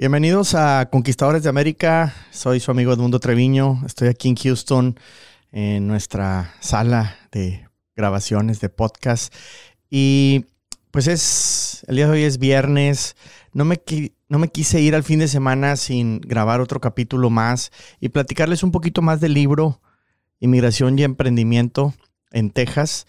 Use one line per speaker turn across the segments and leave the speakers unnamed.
Bienvenidos a Conquistadores de América. Soy su amigo Edmundo Treviño. Estoy aquí en Houston en nuestra sala de grabaciones de podcast. Y pues es, el día de hoy es viernes. No me, no me quise ir al fin de semana sin grabar otro capítulo más y platicarles un poquito más del libro Inmigración y Emprendimiento en Texas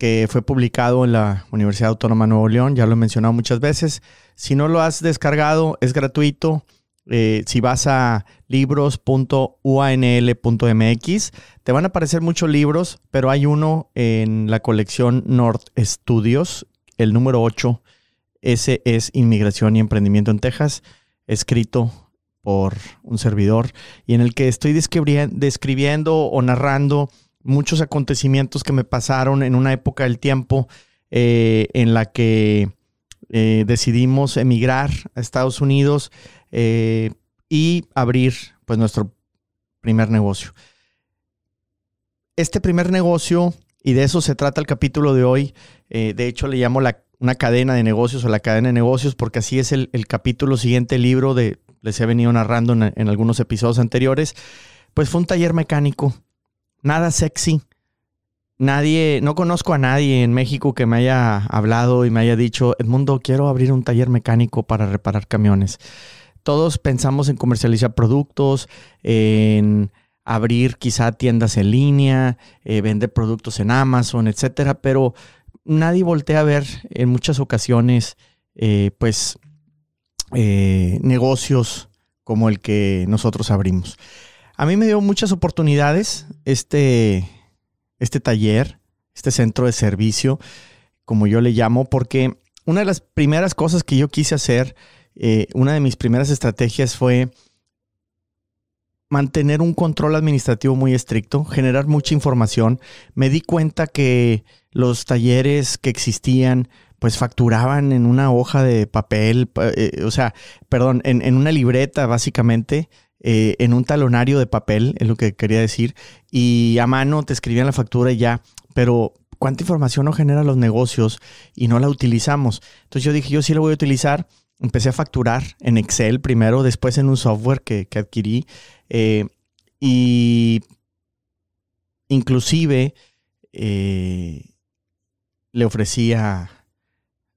que fue publicado en la Universidad Autónoma de Nuevo León, ya lo he mencionado muchas veces. Si no lo has descargado, es gratuito. Eh, si vas a libros.uanl.mx, te van a aparecer muchos libros, pero hay uno en la colección North Studios, el número 8. Ese es Inmigración y Emprendimiento en Texas, escrito por un servidor y en el que estoy describiendo o narrando muchos acontecimientos que me pasaron en una época del tiempo eh, en la que eh, decidimos emigrar a Estados Unidos eh, y abrir pues nuestro primer negocio. Este primer negocio, y de eso se trata el capítulo de hoy, de hecho le llamo la, una cadena de negocios o la cadena de negocios porque así es el, capítulo siguiente, el libro de, les he venido narrando en algunos episodios anteriores, pues fue un taller mecánico nada sexy. Nadie, no conozco a nadie en México que me haya hablado y me haya dicho, Edmundo, quiero abrir un taller mecánico para reparar camiones. Todos pensamos en comercializar productos, en abrir quizá tiendas en línea, eh, vender productos en Amazon, etcétera, pero nadie voltea a ver en muchas ocasiones, eh, pues, eh, negocios como el que nosotros abrimos. A mí me dio muchas oportunidades este, este taller, este centro de servicio, como yo le llamo, porque una de las primeras cosas que yo quise hacer, eh, una de mis primeras estrategias fue mantener un control administrativo muy estricto, generar mucha información. Me di cuenta que los talleres que existían pues facturaban en una hoja de papel, eh, o sea, perdón, en, en, una libreta básicamente, eh, en un talonario de papel, es lo que quería decir, y a mano te escribían la factura y ya, pero ¿cuánta información no genera los negocios y no la utilizamos? Entonces yo dije, yo sí la voy a utilizar. Empecé a facturar en Excel primero, después en un software que, adquirí. Eh, y inclusive eh, le ofrecí a,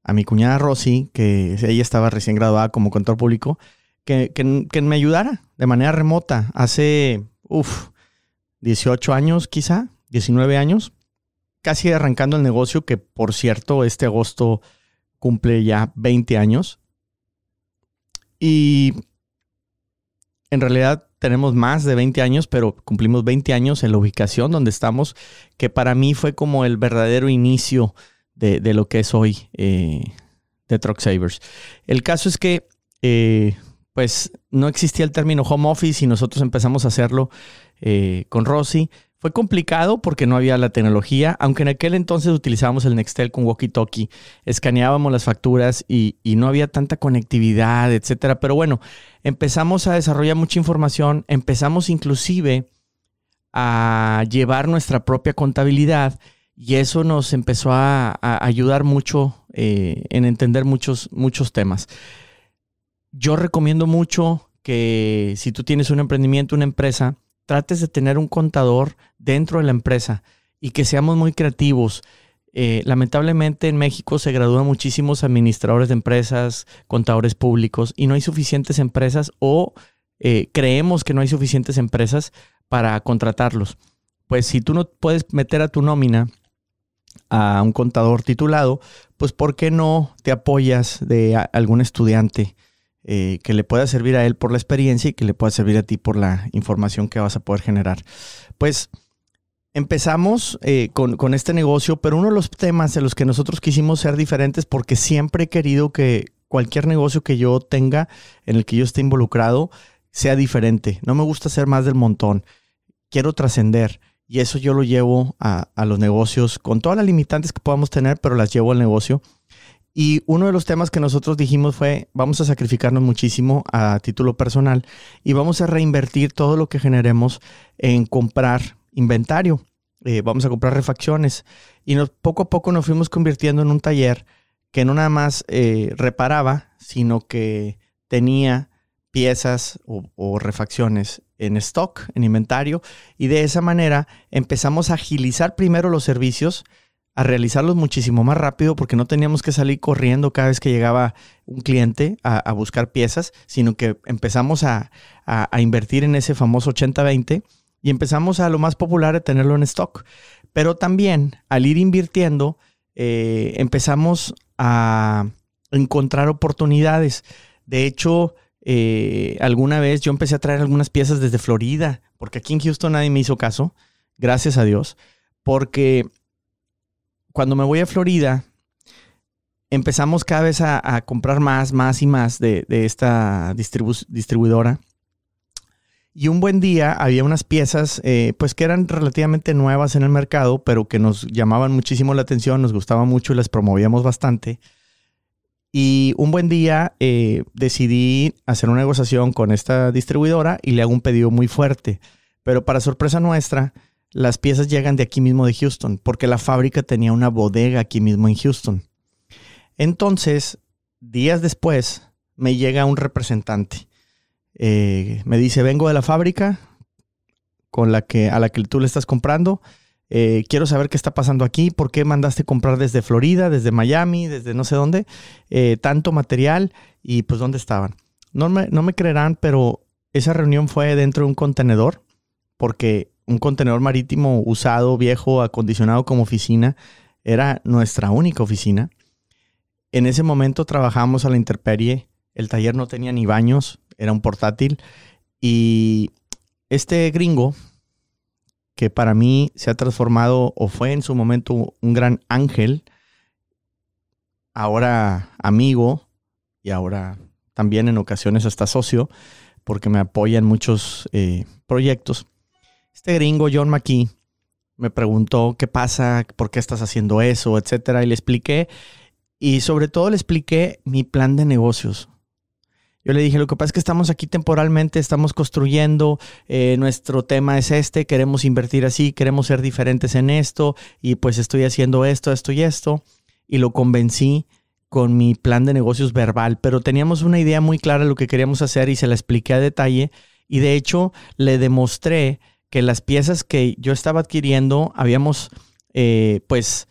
a, mi cuñada Rosy, que ella estaba recién graduada como contador público, que, me ayudara de manera remota. Hace, uff, 18 años quizá, 19 años, casi arrancando el negocio, que por cierto, este agosto cumple ya 20 años. Y en realidad tenemos más de 20 años, pero cumplimos 20 años en la ubicación donde estamos, que para mí fue como el verdadero inicio de, lo que es hoy eh, de Truck Savers. El caso es que eh, pues no existía el término home office y nosotros empezamos a hacerlo eh, con Rosy. Fue complicado porque no había la tecnología, aunque en aquel entonces utilizábamos el Nextel con walkie-talkie, escaneábamos las facturas y, no había tanta conectividad, etcétera. Pero bueno, empezamos a desarrollar mucha información, empezamos inclusive a llevar nuestra propia contabilidad y eso nos empezó a, ayudar mucho eh, en entender muchos, muchos temas. Yo recomiendo mucho que si tú tienes un emprendimiento, una empresa, trates de tener un contador dentro de la empresa y que seamos muy creativos. Eh, lamentablemente en México se gradúan muchísimos administradores de empresas, contadores públicos y no hay suficientes empresas o eh, creemos que no hay suficientes empresas para contratarlos. Pues si tú no puedes meter a tu nómina a un contador titulado, pues ¿por qué no te apoyas de algún estudiante? Eh, que le pueda servir a él por la experiencia y que le pueda servir a ti por la información que vas a poder generar. Pues empezamos eh, con, este negocio, pero uno de los temas de los que nosotros quisimos ser diferentes, porque siempre he querido que cualquier negocio que yo tenga, en el que yo esté involucrado, sea diferente. No me gusta ser más del montón. Quiero trascender. Y eso yo lo llevo a los negocios con todas las limitantes que podamos tener, pero las llevo al negocio. Y uno de los temas que nosotros dijimos fue, vamos a sacrificarnos muchísimo a título personal y vamos a reinvertir todo lo que generemos en comprar inventario. Eh, vamos a comprar refacciones. Y poco a poco nos fuimos convirtiendo en un taller que no nada más eh, reparaba, sino que tenía piezas o, refacciones en stock, en inventario, y de esa manera empezamos a agilizar primero los servicios, a realizarlos muchísimo más rápido porque no teníamos que salir corriendo cada vez que llegaba un cliente a, buscar piezas, sino que empezamos a, invertir en ese famoso 80-20 y empezamos a lo más popular a tenerlo en stock. Pero también al ir invirtiendo, eh, empezamos a encontrar oportunidades. De hecho, eh, alguna vez yo empecé a traer algunas piezas desde Florida, porque aquí en Houston nadie me hizo caso, gracias a Dios, porque cuando me voy a Florida, empezamos cada vez a, comprar más, más y más de, esta distribuidora. Y un buen día había unas piezas, eh, pues que eran relativamente nuevas en el mercado, pero que nos llamaban muchísimo la atención, nos gustaba mucho y las promovíamos bastante. Y un buen día eh, decidí hacer una negociación con esta distribuidora y le hago un pedido muy fuerte. Pero para sorpresa nuestra, las piezas llegan de aquí mismo de Houston, porque la fábrica tenía una bodega aquí mismo en Houston. Entonces, días después, me llega un representante. Eh, me dice, vengo de la fábrica con la que, a la que tú le estás comprando eh, quiero saber qué está pasando aquí, por qué mandaste comprar desde Florida, desde Miami, desde no sé dónde, eh, tanto material y pues dónde estaban. No me, no me creerán, pero esa reunión fue dentro de un contenedor, porque un contenedor marítimo usado, viejo, acondicionado como oficina, era nuestra única oficina. En ese momento trabajamos a la intemperie, el taller no tenía ni baños, era un portátil y este gringo que para mí se ha transformado o fue en su momento un gran ángel, ahora amigo y ahora también en ocasiones hasta socio, porque me apoya en muchos eh, proyectos. Este gringo, John McKee, me preguntó qué pasa, por qué estás haciendo eso, etcétera, y le expliqué. Y sobre todo le expliqué mi plan de negocios. Yo le dije, lo que pasa es que estamos aquí temporalmente, estamos construyendo, eh, nuestro tema es este, queremos invertir así, queremos ser diferentes en esto, y pues estoy haciendo esto, esto y esto. Y lo convencí con mi plan de negocios verbal, pero teníamos una idea muy clara de lo que queríamos hacer y se la expliqué a detalle. Y de hecho le demostré que las piezas que yo estaba adquiriendo habíamos, eh, pues,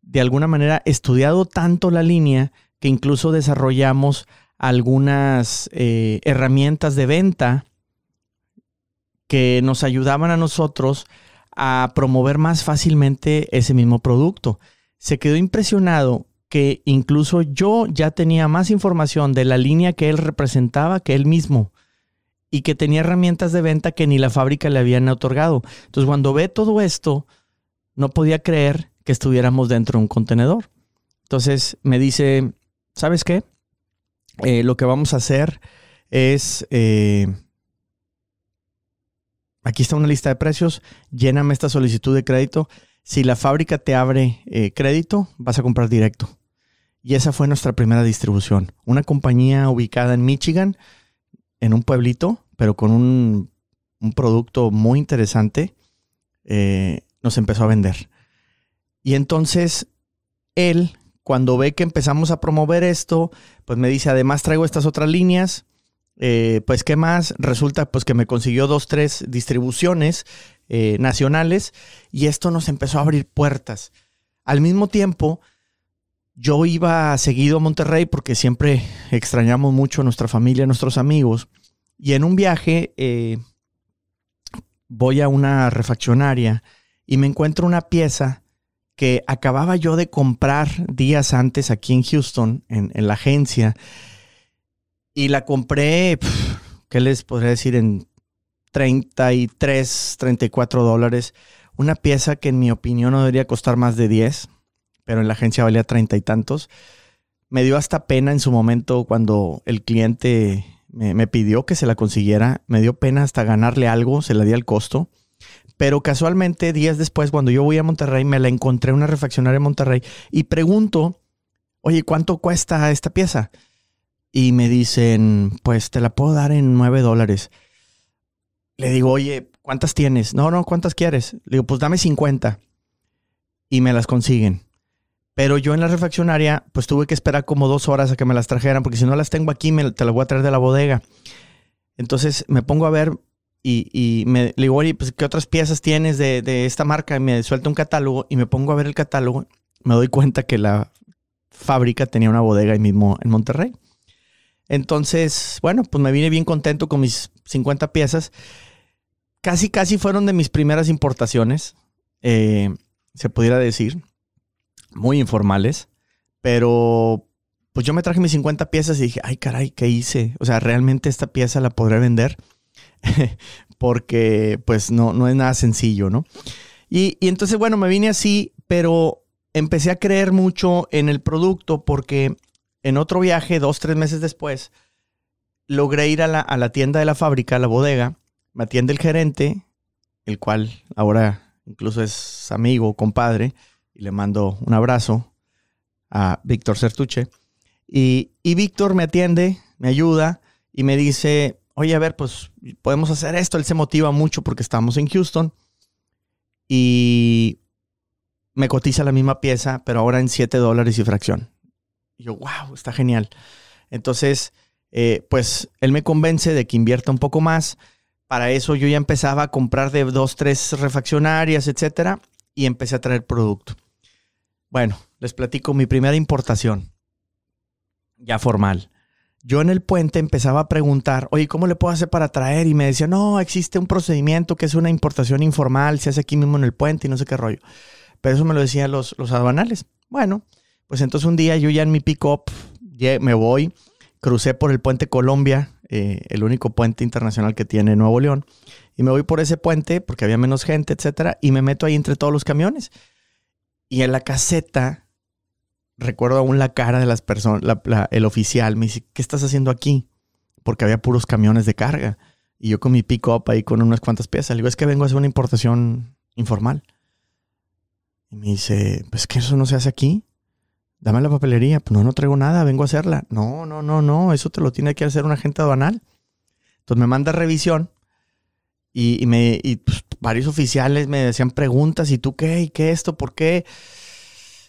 de alguna manera estudiado tanto la línea que incluso desarrollamos algunas eh, herramientas de venta que nos ayudaban a nosotros a promover más fácilmente ese mismo producto. Se quedó impresionado que incluso yo ya tenía más información de la línea que él representaba que él mismo y que tenía herramientas de venta que ni la fábrica le habían otorgado. Entonces cuando ve todo esto, no podía creer que estuviéramos dentro de un contenedor. Entonces me dice, ¿sabes qué? Eh, lo que vamos a hacer es, eh, aquí está una lista de precios, lléname esta solicitud de crédito. Si la fábrica te abre eh, crédito, vas a comprar directo. Y esa fue nuestra primera distribución. Una compañía ubicada en Michigan, en un pueblito, pero con un, producto muy interesante, nos empezó a vender. Y entonces él cuando ve que empezamos a promover esto, pues me dice, además traigo estas otras líneas, eh, pues qué más, resulta pues que me consiguió dos, tres distribuciones eh, nacionales y esto nos empezó a abrir puertas. Al mismo tiempo, yo iba seguido a Monterrey porque siempre extrañamos mucho a nuestra familia, a nuestros amigos, y en un viaje eh, voy a una refaccionaria y me encuentro una pieza que acababa yo de comprar días antes aquí en Houston, en, la agencia, y la compré, ¿qué les podría decir? En 33, 34 dólares. Una pieza que en mi opinión no debería costar más de 10, pero en la agencia valía treinta y tantos. Me dio hasta pena en su momento cuando el cliente me, pidió que se la consiguiera. Me dio pena hasta ganarle algo, se la di al costo. Pero casualmente, días después, cuando yo voy a Monterrey, me la encontré en una refaccionaria en Monterrey y pregunto, oye, ¿cuánto cuesta esta pieza? Y me dicen, pues te la puedo dar en nueve dólares. Le digo, oye, ¿cuántas tienes? No, no, ¿cuántas quieres? Le digo, pues dame 50. Y me las consiguen. Pero yo en la refaccionaria, pues tuve que esperar como dos horas a que me las trajeran, porque si no las tengo aquí, me, te las voy a traer de la bodega. Entonces me pongo a ver y, me le digo, oye, pues, ¿qué otras piezas tienes de, de, esta marca? Y me suelta un catálogo y me pongo a ver el catálogo. Me doy cuenta que la fábrica tenía una bodega ahí mismo en Monterrey. Entonces, bueno, pues me vine bien contento con mis 50 piezas. Casi, casi fueron de mis primeras importaciones, eh, se pudiera decir. Muy informales. Pero, pues yo me traje mis 50 piezas y dije, ay caray, ¿qué hice? O sea, realmente esta pieza la podré vender. Porque, pues, no, no es nada sencillo, ¿no? Y, y entonces, bueno, me vine así, pero empecé a creer mucho en el producto porque en otro viaje, dos, tres meses después, logré ir a la, tienda de la fábrica, a la bodega. Me atiende el gerente, el cual ahora incluso es amigo, compadre, y le mando un abrazo a Víctor Certuche. Y, y Víctor me atiende, me ayuda y me dice, oye, a ver, pues podemos hacer esto. Él se motiva mucho porque estamos en Houston. Y me cotiza la misma pieza, pero ahora en 7 dólares y fracción. Y yo, wow, está genial. Entonces, eh, pues él me convence de que invierta un poco más. Para eso yo ya empezaba a comprar de dos, tres refaccionarias, etcétera, y empecé a traer producto. Bueno, les platico mi primera importación, ya formal. Yo en el puente empezaba a preguntar, oye, ¿cómo le puedo hacer para traer? Y me decía, no, existe un procedimiento que es una importación informal, se hace aquí mismo en el puente y no sé qué rollo. Pero eso me lo decían los, los aduanales. Bueno, pues entonces un día yo ya en mi pick-up me voy, crucé por el puente Colombia, eh, el único puente internacional que tiene Nuevo León, y me voy por ese puente porque había menos gente, etcétera, y me meto ahí entre todos los camiones. Y en la caseta, recuerdo aún la cara de las personas, el oficial me dice, ¿qué estás haciendo aquí? Porque había puros camiones de carga. Y yo con mi pick-up ahí con unas cuantas piezas. Le digo, es que vengo a hacer una importación informal. Y me dice, pues que eso no se hace aquí dame la papelería. Pues no, no traigo nada, vengo a hacerla. No, no, no, no, eso te lo tiene que hacer un agente aduanal. Entonces me manda revisión y, me, pues, varios oficiales me decían preguntas, ¿y tú qué? ¿Y qué esto? ¿Por qué?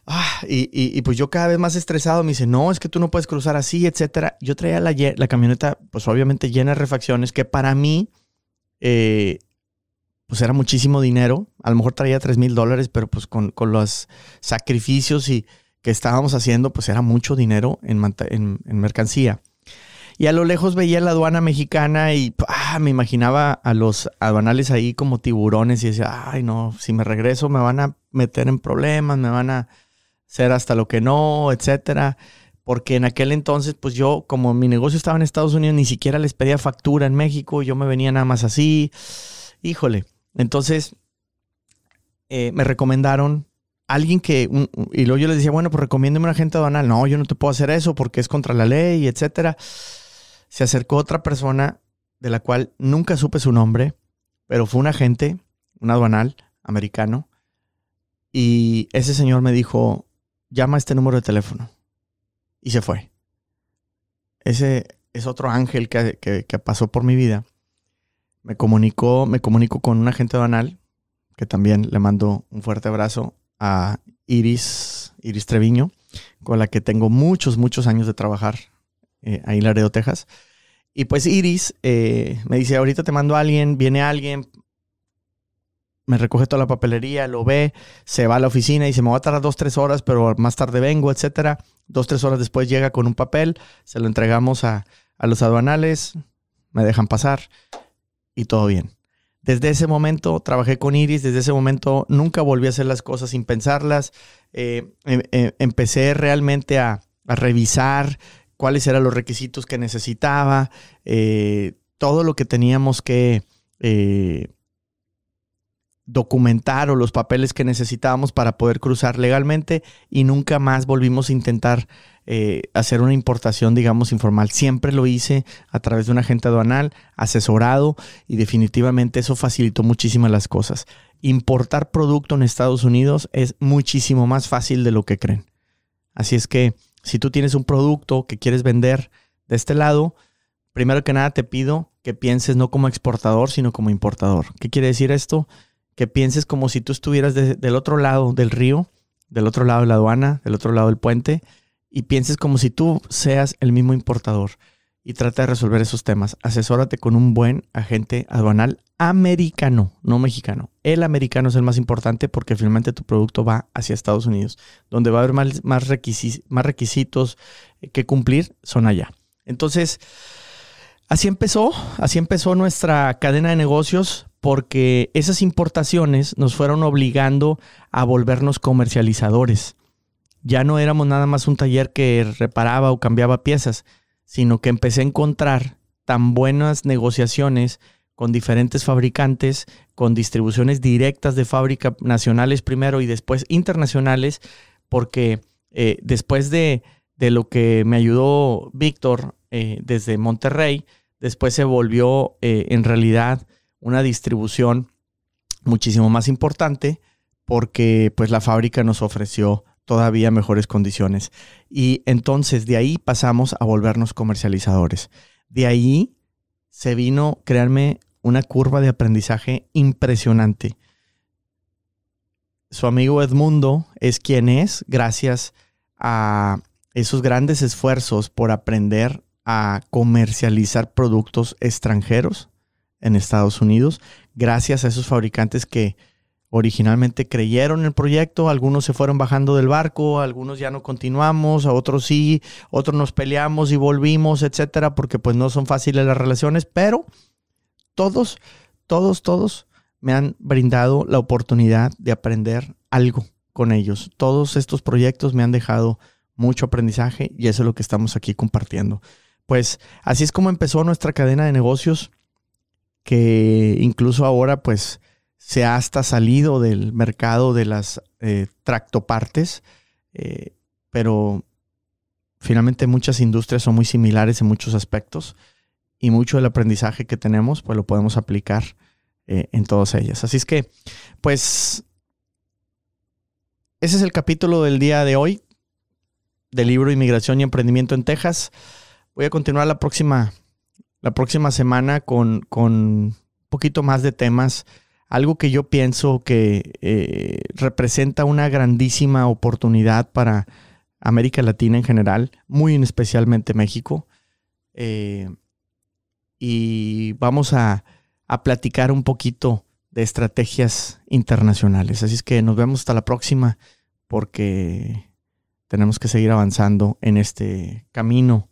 Ah, y, pues yo cada vez más estresado me dice, no, es que tú no puedes cruzar así, etcétera. Yo traía la, la camioneta, pues obviamente llena de refacciones, que para mí, eh, pues era muchísimo dinero. A lo mejor traía 3 mil dólares, pero pues con, con los sacrificios y, que estábamos haciendo, pues era mucho dinero en, mercancía. Y a lo lejos veía la aduana mexicana y ah, me imaginaba a los aduanales ahí como tiburones y decía, ay no, si me regreso me van a meter en problemas, me van a hacer hasta lo que no, etcétera. Porque en aquel entonces, pues yo, como mi negocio estaba en Estados Unidos, ni siquiera les pedía factura en México, yo me venía nada más así. Híjole. Entonces, eh, me recomendaron alguien que, y luego yo les decía, bueno, pues recomiéndeme un agente aduanal. No, yo no te puedo hacer eso porque es contra la ley, etcétera. Se acercó otra persona de la cual nunca supe su nombre, pero fue un agente, un aduanal americano, y ese señor me dijo, llama este número de teléfono. Y se fue. Ese es otro ángel que, que pasó por mi vida. Me comunicó, me comunicó con un agente aduanal, que también le mando un fuerte abrazo a Iris, Iris Treviño, con la que tengo muchos, muchos años de trabajar eh, ahí en Laredo, Texas. Y pues Iris eh, me dice, ahorita te mando a alguien, viene alguien, me recoge toda la papelería, lo ve, se va a la oficina y se me va a tardar dos, tres horas, pero más tarde vengo, etcétera. Dos, tres horas después llega con un papel, se lo entregamos a, a los aduanales, me dejan pasar y todo bien. Desde ese momento trabajé con Iris, desde ese momento nunca volví a hacer las cosas sin pensarlas. Eh, em, em, empecé realmente a, revisar cuáles eran los requisitos que necesitaba, eh, todo lo que teníamos que eh, documentar o los papeles que necesitábamos para poder cruzar legalmente y nunca más volvimos a intentar eh, hacer una importación, digamos, informal. Siempre lo hice a través de un agente aduanal, asesorado, y definitivamente eso facilitó muchísimas las cosas. Importar producto en Estados Unidos es muchísimo más fácil de lo que creen. Así es que si tú tienes un producto que quieres vender de este lado, primero que nada te pido que pienses no como exportador, sino como importador. ¿Qué quiere decir esto? Que pienses como si tú estuvieras del otro lado del río, del otro lado de la aduana, del otro lado del puente, y pienses como si tú seas el mismo importador. Y trata de resolver esos temas. Asesórate con un buen agente aduanal americano, no mexicano. El americano es el más importante porque finalmente tu producto va hacia Estados Unidos. Donde va a haber más, requisitos que cumplir son allá. Entonces, así empezó, así empezó nuestra cadena de negocios porque esas importaciones nos fueron obligando a volvernos comercializadores. Ya no éramos nada más un taller que reparaba o cambiaba piezas, sino que empecé a encontrar tan buenas negociaciones con diferentes fabricantes, con distribuciones directas de fábrica nacionales primero y después internacionales, porque eh, después de, lo que me ayudó Víctor eh, desde Monterrey, después se volvió eh, en realidad una distribución muchísimo más importante porque pues la fábrica nos ofreció todavía mejores condiciones. Y entonces de ahí pasamos a volvernos comercializadores. De ahí se vino, créanme, una curva de aprendizaje impresionante. Su amigo Edmundo es quien es gracias a esos grandes esfuerzos por aprender a comercializar productos extranjeros en Estados Unidos, gracias a esos fabricantes que originalmente creyeron el proyecto, algunos se fueron bajando del barco, algunos ya no continuamos, a otros sí, otros nos peleamos y volvimos, etcétera, porque pues no son fáciles las relaciones, pero todos, todos, todos me han brindado la oportunidad de aprender algo con ellos. Todos estos proyectos me han dejado mucho aprendizaje y eso es lo que estamos aquí compartiendo. Pues así es como empezó nuestra cadena de negocios que incluso ahora pues se ha hasta salido del mercado de las eh, tractopartes, eh, pero finalmente muchas industrias son muy similares en muchos aspectos y mucho del aprendizaje que tenemos pues lo podemos aplicar eh, en todas ellas. Así es que pues ese es el capítulo del día de hoy del libro Inmigración y Emprendimiento en Texas. Voy a continuar la próxima la próxima semana con, un poquito más de temas. Algo que yo pienso que eh, representa una grandísima oportunidad para América Latina en general, muy especialmente México. Eh, y vamos a, a platicar un poquito de estrategias internacionales. Así es que nos vemos hasta la próxima porque tenemos que seguir avanzando en este camino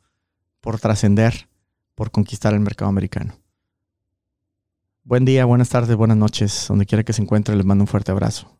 por trascender por conquistar el mercado americano. Buen día, buenas tardes, buenas noches, donde quiera que se encuentre, les mando un fuerte abrazo.